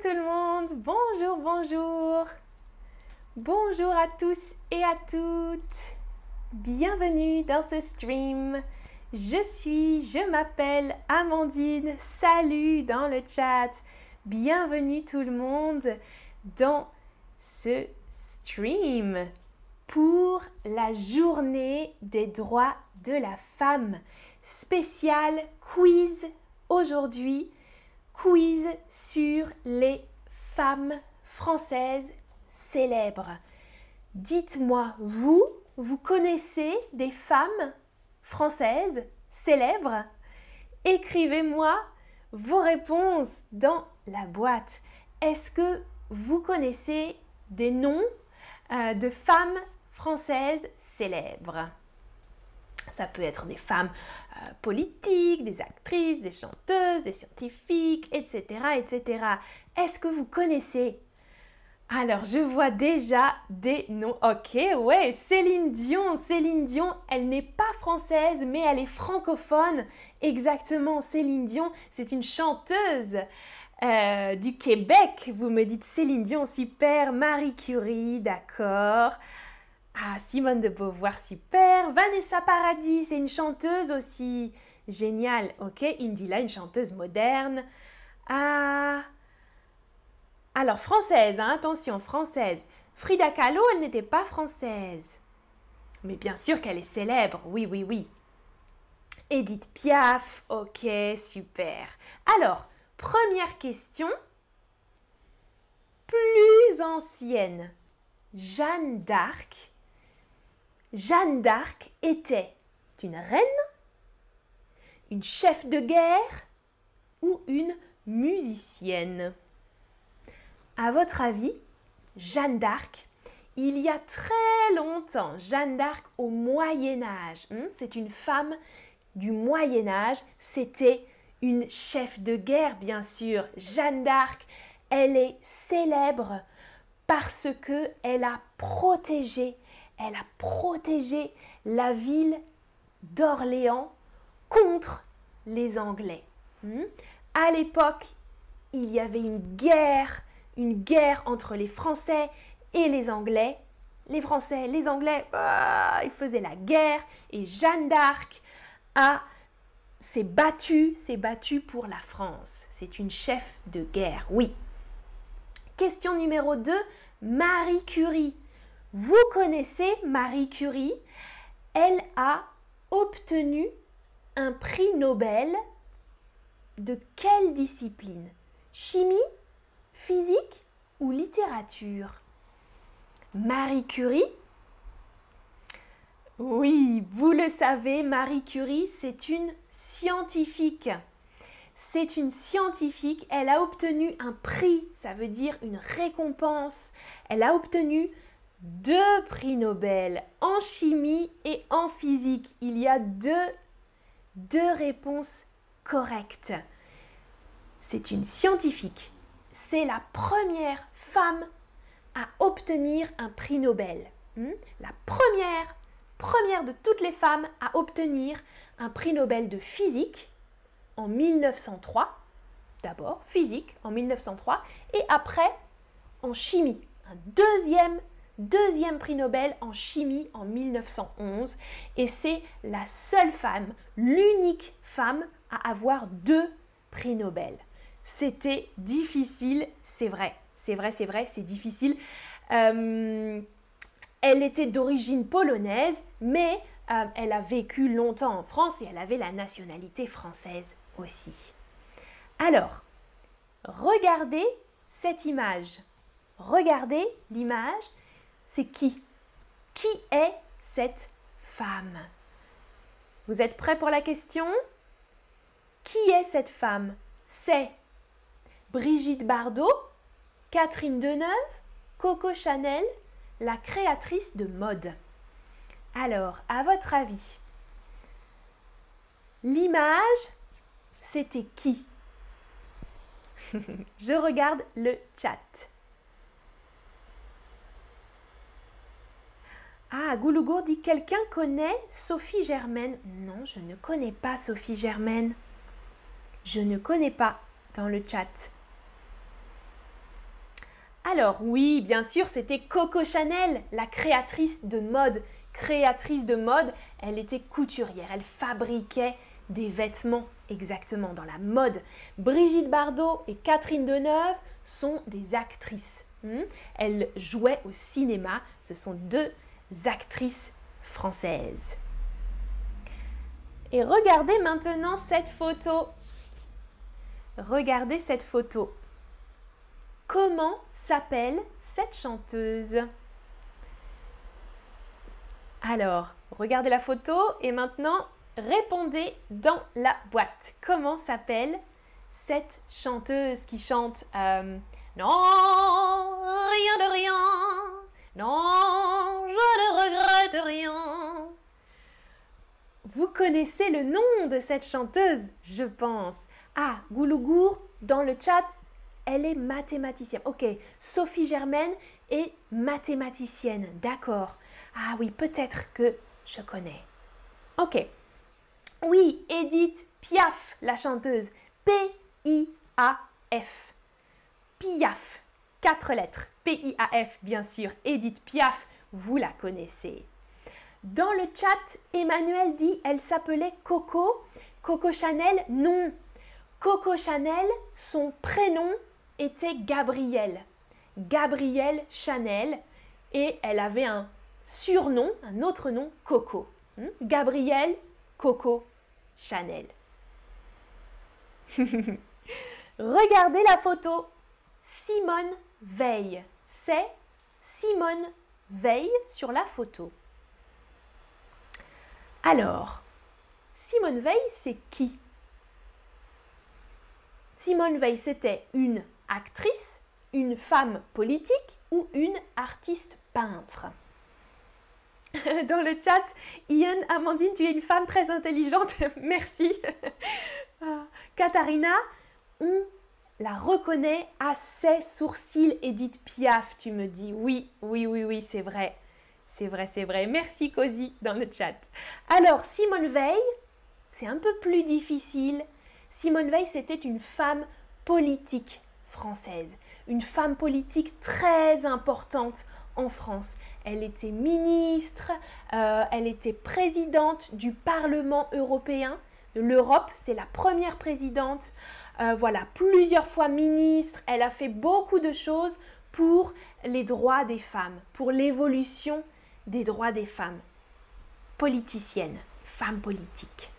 Tout le monde, bonjour, bonjour. Bonjour à tous et à toutes. Bienvenue dans ce stream. Je suis, je m'appelle Amandine. Salut dans le chat. Bienvenue tout le monde dans ce stream pour la journée des droits de la femme. Spécial quiz aujourd'hui quiz sur les femmes françaises célèbres. Dites-moi, vous, vous connaissez des femmes françaises célèbres? Écrivez-moi vos réponses dans la boîte. Est-ce que vous connaissez des noms euh, de femmes françaises célèbres? Ça peut être des femmes euh, politiques, des actrices, des chanteuses, des scientifiques, etc. etc. Est-ce que vous connaissez? Alors, je vois déjà des noms. Ok, ouais, Céline Dion. Céline Dion, elle n'est pas française, mais elle est francophone. Exactement, Céline Dion, c'est une chanteuse euh, du Québec. Vous me dites Céline Dion, super. Marie Curie, d'accord. Ah, Simone de Beauvoir, super. Vanessa Paradis, c'est une chanteuse aussi. Génial. Ok, Indila, une chanteuse moderne. Ah. Alors, française, hein, attention, française. Frida Kahlo, elle n'était pas française. Mais bien sûr qu'elle est célèbre, oui, oui, oui. Edith Piaf, ok, super. Alors, première question. Plus ancienne. Jeanne d'Arc Jeanne d'Arc était une reine, une chef de guerre ou une musicienne À votre avis, Jeanne d'Arc, il y a très longtemps, Jeanne d'Arc au Moyen Âge, hmm, c'est une femme du Moyen Âge, c'était une chef de guerre bien sûr. Jeanne d'Arc, elle est célèbre parce que elle a protégé elle a protégé la ville d'Orléans contre les Anglais. Hmm? À l'époque, il y avait une guerre, une guerre entre les Français et les Anglais. Les Français, les Anglais, bah, ils faisaient la guerre et Jeanne d'Arc a s'est battue, s'est battue pour la France. C'est une chef de guerre, oui. Question numéro 2, Marie Curie. Vous connaissez Marie Curie? Elle a obtenu un prix Nobel de quelle discipline? Chimie, physique ou littérature? Marie Curie? Oui, vous le savez, Marie Curie, c'est une scientifique. C'est une scientifique, elle a obtenu un prix, ça veut dire une récompense. Elle a obtenu deux prix Nobel en chimie et en physique. Il y a deux, réponses correctes. C'est une scientifique. C'est la première femme à obtenir un prix Nobel. Hmm? La première, première de toutes les femmes à obtenir un prix Nobel de physique en 1903. D'abord, physique en 1903 et après en chimie. Un deuxième deuxième prix Nobel en chimie en 1911 et c'est la seule femme, l'unique femme à avoir deux prix Nobel. C'était difficile, c'est vrai, c'est vrai, c'est vrai, c'est difficile. Euh, elle était d'origine polonaise, mais euh, elle a vécu longtemps en France et elle avait la nationalité française aussi. Alors, regardez cette image. Regardez l'image c'est qui? Qui est cette femme? Vous êtes prêts pour la question? Qui est cette femme? C'est Brigitte Bardot, Catherine Deneuve, Coco Chanel, la créatrice de mode. Alors, à votre avis, l'image, c'était qui? Je regarde le chat. Ah, Goulougour dit quelqu'un connaît Sophie Germaine? Non, je ne connais pas Sophie Germaine. Je ne connais pas dans le chat. Alors oui, bien sûr, c'était Coco Chanel, la créatrice de mode. Créatrice de mode, elle était couturière, elle fabriquait des vêtements exactement dans la mode. Brigitte Bardot et Catherine Deneuve sont des actrices. Hmm? Elles jouaient au cinéma, ce sont deux actrices françaises. Et regardez maintenant cette photo. Regardez cette photo. Comment s'appelle cette chanteuse? Alors, regardez la photo et maintenant répondez dans la boîte. Comment s'appelle cette chanteuse qui chante euh, Non, rien de rien. Non, je ne regrette rien. Vous connaissez le nom de cette chanteuse, je pense. Ah, Goulougour, dans le chat, elle est mathématicienne. Ok, Sophie Germaine est mathématicienne. D'accord. Ah oui, peut-être que je connais. Ok. Oui, Edith Piaf, la chanteuse. P-I-A-F. Piaf. Quatre lettres. P-I-A-F, bien sûr. Edith Piaf, vous la connaissez. Dans le chat, Emmanuel dit elle s'appelait Coco. Coco Chanel, non. Coco Chanel, son prénom était Gabrielle. Gabrielle Chanel. Et elle avait un surnom, un autre nom, Coco. Hmm? Gabrielle Coco Chanel. Regardez la photo. Simone Veil. C'est Simone Veil sur la photo. Alors, Simone Veil, c'est qui? Simone Veil, c'était une actrice, une femme politique ou une artiste peintre? Dans le chat, Ian, Amandine, tu es une femme très intelligente. Merci. Ah, Katharina, on la reconnaît à ses sourcils, Edith Piaf, tu me dis. Oui, oui, oui, oui, c'est vrai. C'est vrai, c'est vrai. Merci Cozy dans le chat. Alors, Simone Veil, c'est un peu plus difficile. Simone Veil, c'était une femme politique française, une femme politique très importante en France. Elle était ministre, euh, elle était présidente du Parlement européen l'Europe, c'est la première présidente, euh, voilà, plusieurs fois ministre, elle a fait beaucoup de choses pour les droits des femmes, pour l'évolution des droits des femmes, politicienne, femme politique.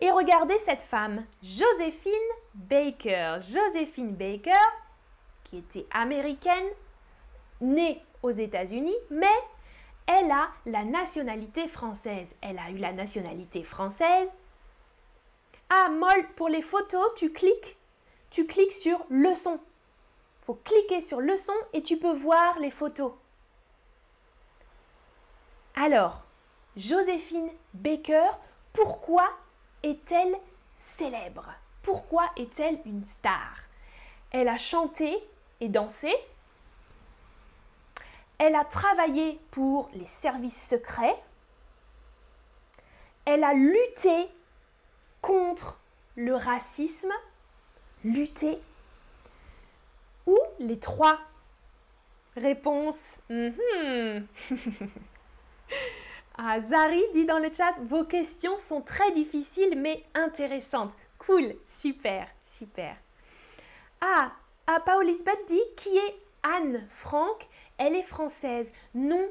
Et regardez cette femme, Joséphine Baker. Joséphine Baker, qui était américaine, née aux États-Unis, mais elle a la nationalité française. Elle a eu la nationalité française. Ah, Moll, pour les photos, tu cliques, tu cliques sur leçon. faut cliquer sur leçon et tu peux voir les photos. Alors, Joséphine Baker, pourquoi est-elle célèbre? Pourquoi est-elle une star? Elle a chanté et dansé, elle a travaillé pour les services secrets. Elle a lutté contre le racisme. Lutté. Ou les trois réponses? Mhm. ah, Zari dit dans le chat, vos questions sont très difficiles mais intéressantes. Cool, super, super. Ah, ah Paul-Lisbeth dit qui est Anne Frank? Elle est française. Non,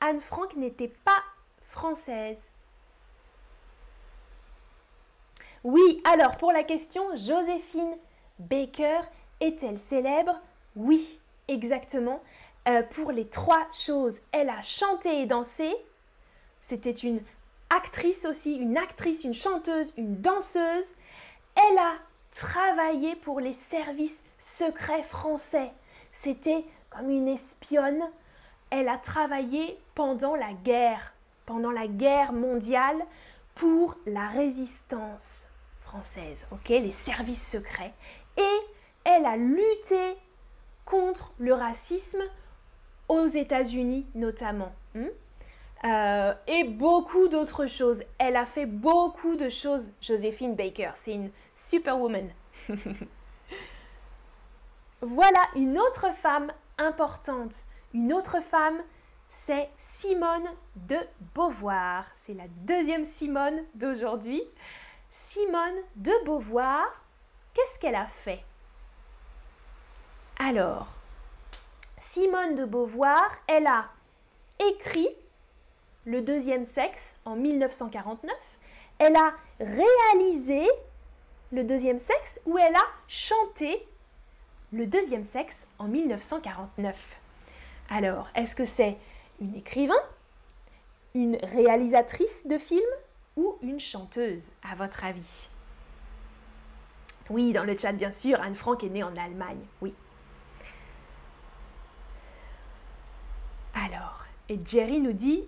Anne Frank n'était pas française. Oui, alors pour la question, Joséphine Baker est-elle célèbre? Oui, exactement. Euh, pour les trois choses, elle a chanté et dansé. C'était une actrice aussi, une actrice, une chanteuse, une danseuse. Elle a travaillé pour les services secrets français. C'était une espionne. Elle a travaillé pendant la guerre, pendant la guerre mondiale pour la résistance française, ok, les services secrets. Et elle a lutté contre le racisme aux États-Unis notamment. Hmm? Euh, et beaucoup d'autres choses. Elle a fait beaucoup de choses, Joséphine Baker. C'est une superwoman. voilà une autre femme importante. Une autre femme, c'est Simone de Beauvoir. C'est la deuxième Simone d'aujourd'hui. Simone de Beauvoir, qu'est-ce qu'elle a fait? Alors, Simone de Beauvoir, elle a écrit Le deuxième sexe en 1949. Elle a réalisé Le deuxième sexe ou elle a chanté Le deuxième sexe en 1949. Alors, est-ce que c'est une écrivain, une réalisatrice de films ou une chanteuse, à votre avis? Oui, dans le chat, bien sûr, Anne Frank est née en Allemagne, oui. Alors, et Jerry nous dit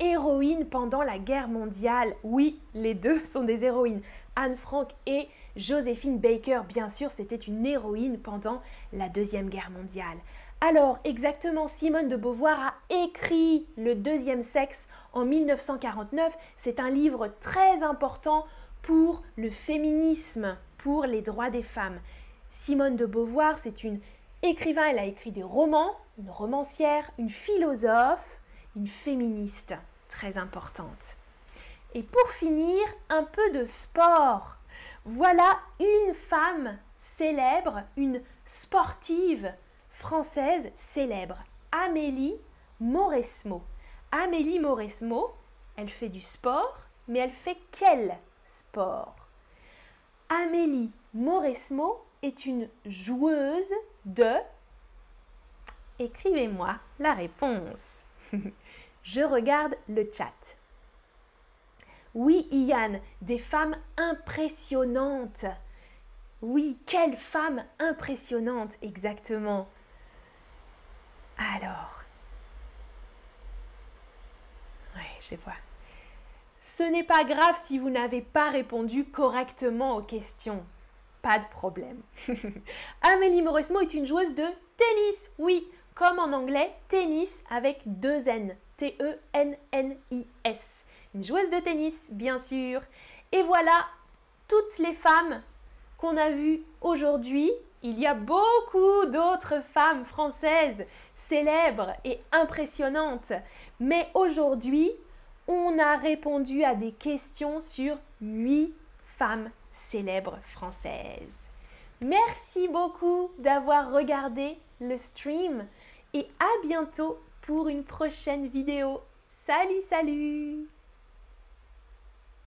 héroïne pendant la guerre mondiale. Oui, les deux sont des héroïnes. Anne Frank et Joséphine Baker, bien sûr, c'était une héroïne pendant la Deuxième Guerre mondiale. Alors, exactement, Simone de Beauvoir a écrit Le deuxième sexe en 1949. C'est un livre très important pour le féminisme, pour les droits des femmes. Simone de Beauvoir, c'est une écrivain, elle a écrit des romans, une romancière, une philosophe, une féministe très importante. Et pour finir, un peu de sport. Voilà une femme célèbre, une sportive française célèbre, Amélie Mauresmo. Amélie Mauresmo, elle fait du sport, mais elle fait quel sport? Amélie Mauresmo est une joueuse de... Écrivez-moi la réponse. Je regarde le chat. Oui, Ian, des femmes impressionnantes. Oui, quelle femme impressionnante, exactement. Alors. Ouais, je vois. Ce n'est pas grave si vous n'avez pas répondu correctement aux questions. Pas de problème. Amélie Mauresmo est une joueuse de tennis. Oui, comme en anglais, tennis avec deux N. T-E-N-N-I-S. Une joueuse de tennis, bien sûr. Et voilà toutes les femmes qu'on a vues aujourd'hui. Il y a beaucoup d'autres femmes françaises célèbres et impressionnantes. Mais aujourd'hui, on a répondu à des questions sur huit femmes célèbres françaises. Merci beaucoup d'avoir regardé le stream et à bientôt pour une prochaine vidéo. Salut, salut